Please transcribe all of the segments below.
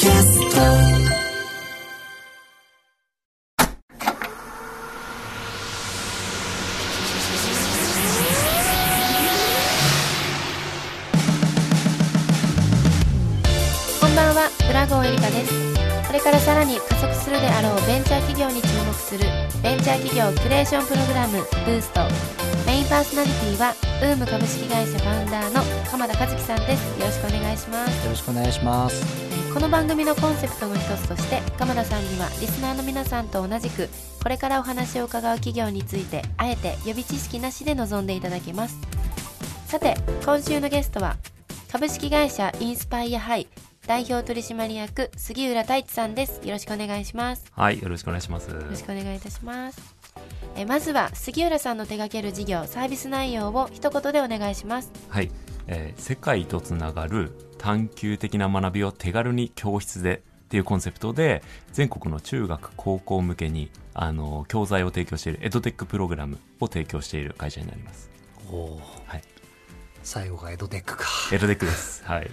こんばんは、ドラゴンエリカです。これからさらに加速するであろうベンチャー企業に注目するベンチャー企業キュレーションプログラムブースト。メインパーソナリティはウーム株式会社ファウンダーの鎌田和樹さんです。よろしくお願いします。よろしくお願いします。えーこの番組のコンセプトの一つとして鎌田さんにはリスナーの皆さんと同じくこれからお話を伺う企業についてあえて予備知識なしで臨んでいただきますさて今週のゲストは株式会社インスパイアハイ代表取締役杉浦太一さんですよろしくお願いしますはい、よろしくお願いします。よろしくお願いいたしますえーまずは杉浦さんの手掛ける事業サービス内容を一言でお願いしますはい、えー世界とつながる探究的な学びを手軽に教室でっていうコンセプトで全国の中学高校向けにあの教材を提供しているエドテックプログラムを提供している会社になります。おお、はい、最後がエドテックか。エドテックです。はい。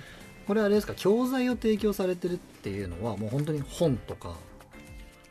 これあれですか、教材を提供されてるっていうのは、もう本当に本とか、なんてい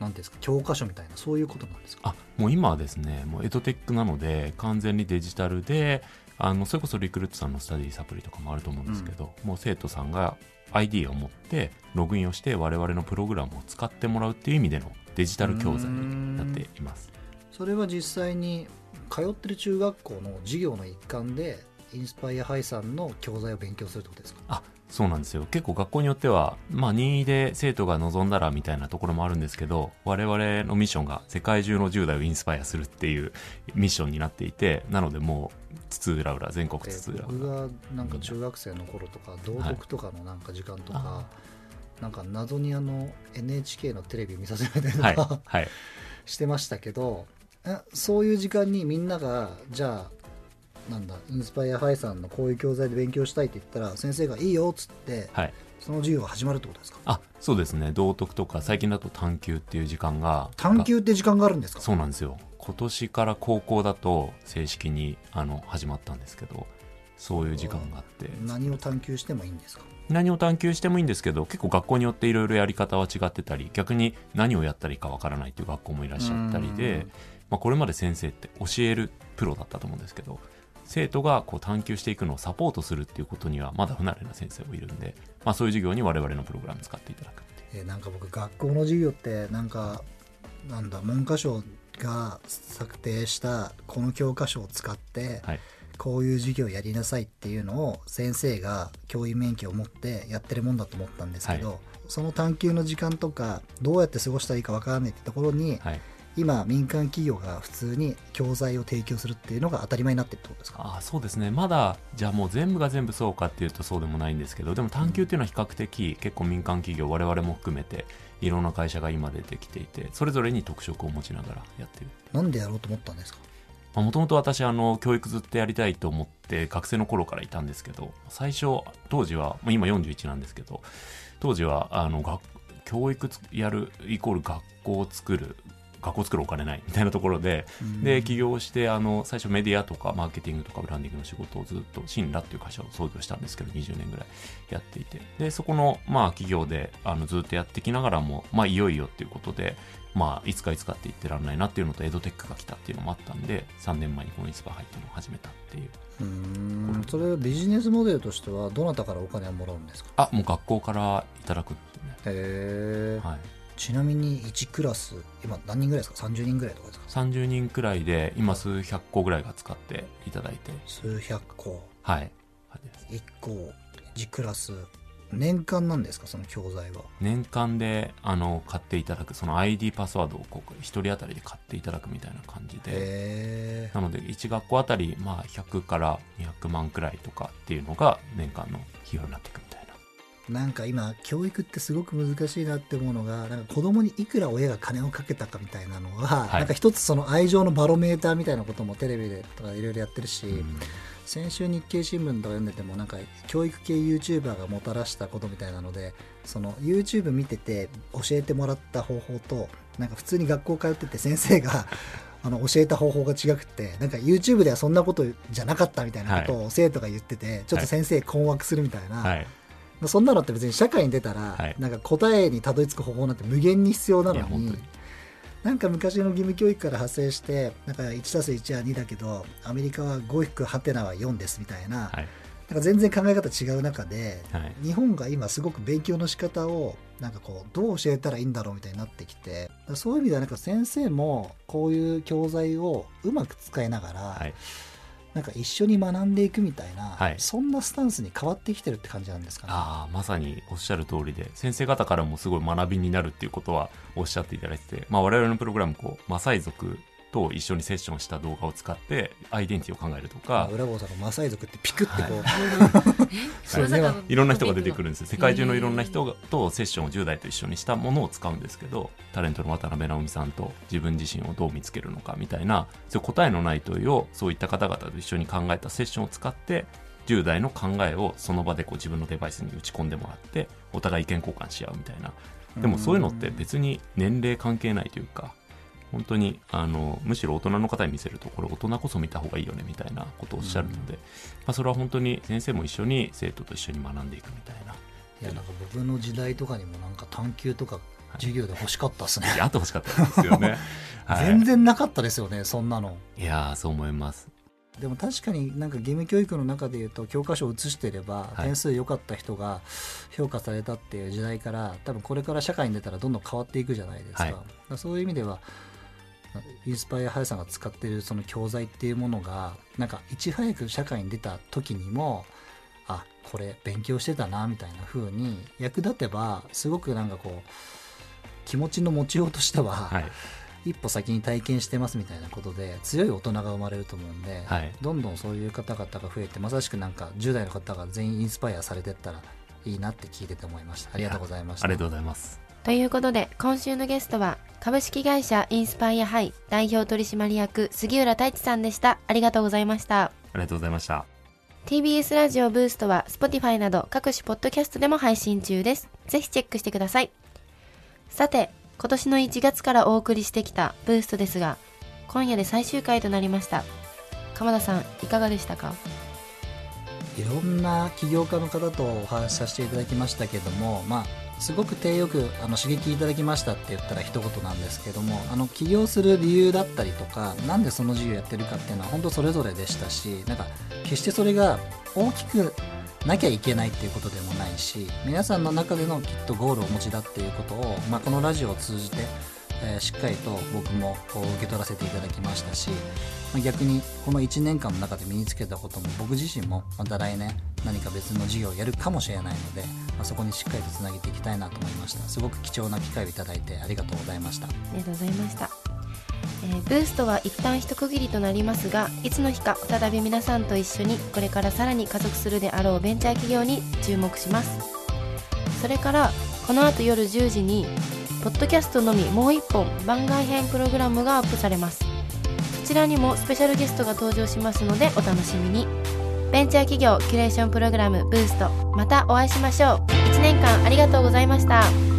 うんですか、教科書みたいな、そういうことなんですか？あもう今はですねもうエドテックなので完全にデジタルであのそれこそリクルートさんのスタディサプリとかもあると思うんですけど、もう生徒さんが ID を持ってログインをして我々のプログラムを使ってもらうっていう意味でのデジタル教材になっていますそれは実際に通ってる中学校の授業の一環で、インスパイアハイさんの教材を勉強するってことですか？あそうなんですよ。結構学校によっては、まあ、任意で生徒が望んだらみたいなところもあるんですけど我々のミッションが世界中の10代をインスパイアするっていうミッションになっていてなのでもう津々浦々全国で津々浦。僕々がなんか中学生の頃とか道徳とかのなんか時間とか、なんか謎にあの NHK のテレビ見させられたりとはい。か、はい。してましたけどえそういう時間にみんながじゃあなんだインスパイアハイさんのこういう教材で勉強したいって言ったら先生がいいよっつってはい。その授業が始まるってことですか？あそうですね。道徳とか最近だと探究っていう時間が探究って時間があるんですか？そうなんですよ。今年から高校だと正式にあの始まったんですけどそういう時間があって。何を探求してもいいんですか？何を探求してもいいんですけど結構学校によっていろいろやり方は違ってたり逆に何をやったらいいかわからないっていう学校もいらっしゃったりうでん、まあ、これまで先生って教えるプロだったと思うんですけど生徒がこう探求していくのをサポートするっていうことにはまだ不慣れな先生もいるんで、まあ、そういう授業に我々のプログラム使っていただくっていう。えーなんか僕学校の授業ってなんかなんだ文科省が策定したこの教科書を使って、はい。こういう授業やりなさいっていうのを先生が教員免許を持ってやってるもんだと思ったんですけど、はその探究の時間とかどうやって過ごしたらいいかわからないってところに、はい今民間企業が普通に教材を提供するっていうのが当たり前になってるってことですか？ああそうですね。まだじゃあもう全部が全部そうかっていうとそうでもないんですけどでも探究っていうのは比較的結構民間企業我々も含めていろんな会社が今出てきていてそれぞれに特色を持ちながらやってるなんでやろうと思ったんですか？もともと私あの教育ずっとやりたいと思って学生の頃からいたんですけど最初当時はまあ今41なんですけど当時はあの学教育つやるイコール学校を作る学校を作るお金ないみたいなところでで起業してあの最初メディアとかマーケティングとかブランディングの仕事をずっとシンラっていう会社を創業したんですけど20年ぐらいやっていて。でそこのまあ企業であのずっとやってきながらもまあいよいよっていうことでまあいつかいつかって言ってらんないなっていうのとエドテックが来たっていうのもあったんで3年前にこのインスパ入っていうのを始めたっていう。うーん。それはビジネスモデルとしてはどなたからお金をもらうんですか？あもう学校からいただくんですね。へえ、はいちなみに1クラス今何人ぐらいですか？30人ぐらいとかですか？30人くらいで今数百個ぐらいが使っていただいて。数百個。はい。感じです。1個1クラス年間なんですか？その教材は。年間であの買っていただくその ID パスワードをこう1人当たりで買っていただくみたいな感じで。なので1学校あたりまあ100から200万くらいとかっていうのが年間の費用になっていくみたいななんか今教育ってすごく難しいなって思うのがなんか子供にいくら親が金をかけたかみたいなのは、はい。なんか一つその愛情のバロメーターみたいなこともテレビでとかいろいろやってるし、うん。先週日経新聞とか読んでてもなんか教育系 YouTuber がもたらしたことみたいなのでその YouTube 見てて教えてもらった方法となんか普通に学校通ってて先生が あの教えた方法が違くってなんか YouTube ではそんなことじゃなかったみたいなことを生徒が言っててちょっと先生困惑するみたいな、はいそんなのって別に社会に出たら、はい。なんか答えにたどり着く方法なんて無限に必要ないのにに。なんか昔の義務教育から派生してなんか 1+1 は2だけどアメリカは5引くハテナは4ですみたいな,、はい。なんか全然考え方違う中で、はい。日本が今すごく勉強の仕方をなんかこうどう教えたらいいんだろうみたいになってきてそういう意味ではなんか先生もこういう教材をうまく使いながら、はいなんか一緒に学んでいくみたいな、はいそんなスタンスに変わってきてるって感じなんですかね。ああまさにおっしゃる通りで先生方からもすごい学びになるっていうことはおっしゃっていただいてて、まあ、我々のプログラムこうマサイ族と一緒にセッションした動画を使ってアイデンティティを考えるとか、裏郷さんがマサイ族ってピクってこう、まさかいろんな人が出てくるんですよ。世界中のいろんな人がとセッションを10代と一緒にしたものを使うんですけどタレントの渡辺直美さんと自分自身をどう見つけるのかみたいなそういう答えのない問いをそういった方々と一緒に考えたセッションを使って10代の考えをその場でこう自分のデバイスに打ち込んでもらってお互い意見交換し合うみたいな。でもそういうのって別に年齢関係ないというか本当にあのむしろ大人の方に見せるとこれ大人こそ見た方がいいよねみたいなことをおっしゃるので、まあ、それは本当に先生も一緒に生徒と一緒に学んでいくみたいな。いやなんか僕の時代とかにもなんか探究とか授業で欲しかったですね、やってほしかったですよね、はい、全然なかったですよねそんなの。いやーそう思います。でも確かになんか義務教育の中でいうと教科書を写してればはい。点数良かった人が評価されたっていう時代から多分これから社会に出たらどんどん変わっていくじゃないですか,、はい。だからそういう意味ではインスパイアハヤさんが使ってるその教材っていうものがなんかいち早く社会に出た時にもあこれ勉強してたなみたいな風に役立てばすごくなんかこう気持ちの持ちようとしては、はい。一歩先に体験してますみたいなことで強い大人が生まれると思うんで、はい。どんどんそういう方々が増えてまさしくなんか10代の方が全員インスパイアされてったらいいなって聞いてて思いました。ありがとうございました。ありがとうございますということで今週のゲストは株式会社インスパイアハイ代表取締役杉浦太一さんでした。ありがとうございました。ありがとうございました。TBS ラジオブーストは Spotify など各種ポッドキャストでも配信中です。ぜひチェックしてください。さて今年の1月からお送りしてきたブーストですが今夜で最終回となりました。鎌田さんいかがでしたか？いろんな起業家の方とお話しさせていただきましたけどもまあすごく手よくあの刺激いただきましたって言ったら一言なんですけどもあの起業する理由だったりとか何でその事業やってるかっていうのは本当それぞれでしたしなんか決してそれが大きくなきゃいけないっていうことでもないし皆さんの中でのきっとゴールをお持ちだっていうことを、まあ、このラジオを通じて、えーしっかりと僕も受け取らせていただきましたし、まあ、逆にこの1年間の中で身につけたことも僕自身もまた来年何か別の事業をやるかもしれないので、まあ、そこにしっかりとつなげていきたいなと思いました。すごく貴重な機会をいただいてありがとうございました。ありがとうございました、えーブーストは一旦一区切りとなりますがいつの日か再び皆さんと一緒にこれからさらに加速するであろうベンチャー企業に注目しますそれからこの後夜10時にポッドキャストのみもう一本番外編プログラムがアップされます。そちらにもスペシャルゲストが登場しますのでお楽しみに。ベンチャー企業キュレーションプログラムブーストまたお会いしましょう。1年間ありがとうございました。